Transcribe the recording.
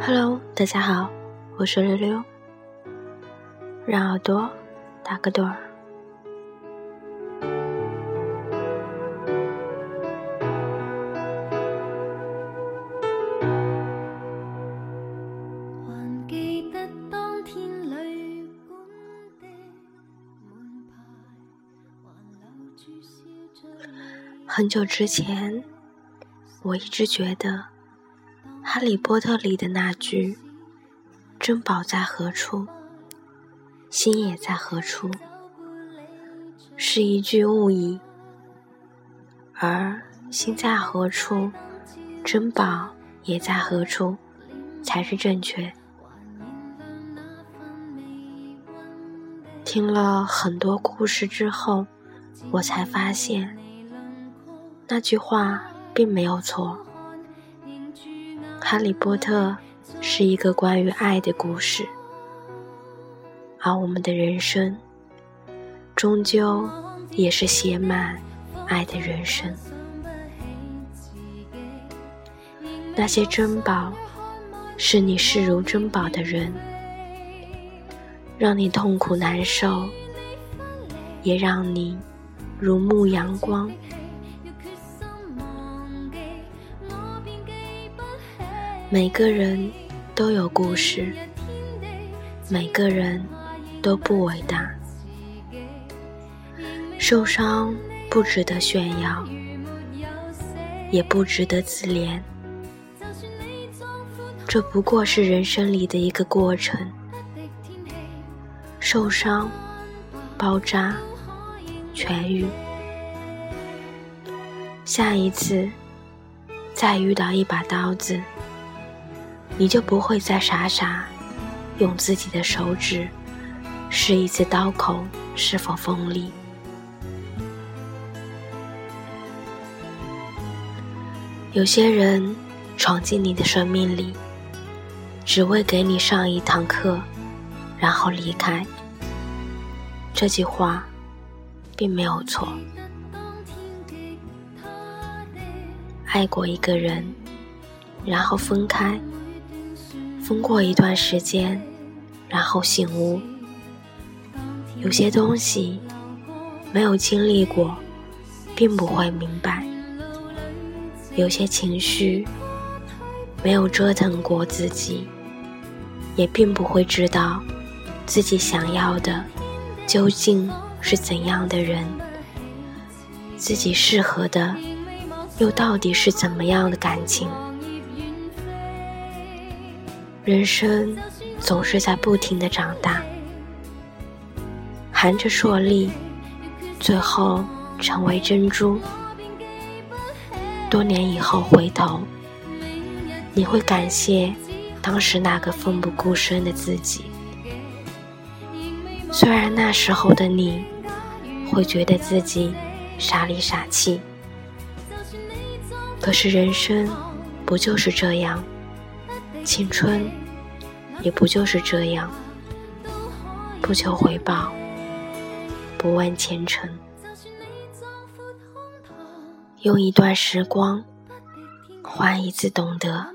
Hello，大家好，我是溜溜，让耳朵打个盹儿。很久之前，我一直觉得《哈利波特》里的那句“珍宝在何处，心也在何处”是一句误译，而“心在何处，珍宝也在何处”才是正确。听了很多故事之后，我才发现。那句话并没有错，《哈利波特》是一个关于爱的故事，而我们的人生终究也是写满爱的人生。那些珍宝，是你视如珍宝的人，让你痛苦难受，也让你如沐阳光。每个人都有故事，每个人都不伟大。受伤不值得炫耀，也不值得自怜。这不过是人生里的一个过程：受伤、包扎、痊愈。下一次再遇到一把刀子。你就不会再傻傻用自己的手指试一次刀口是否锋利。有些人闯进你的生命里，只为给你上一堂课，然后离开。这句话并没有错。爱过一个人，然后分开。疯过一段时间，然后醒悟，有些东西没有经历过，并不会明白；有些情绪没有折腾过自己，也并不会知道自己想要的究竟是怎样的人，自己适合的又到底是怎么样的感情。人生总是在不停的长大，含着硕粒，最后成为珍珠。多年以后回头，你会感谢当时那个奋不顾身的自己。虽然那时候的你会觉得自己傻里傻气，可是人生不就是这样？青春，也不就是这样，不求回报，不问前程，用一段时光，换一次懂得。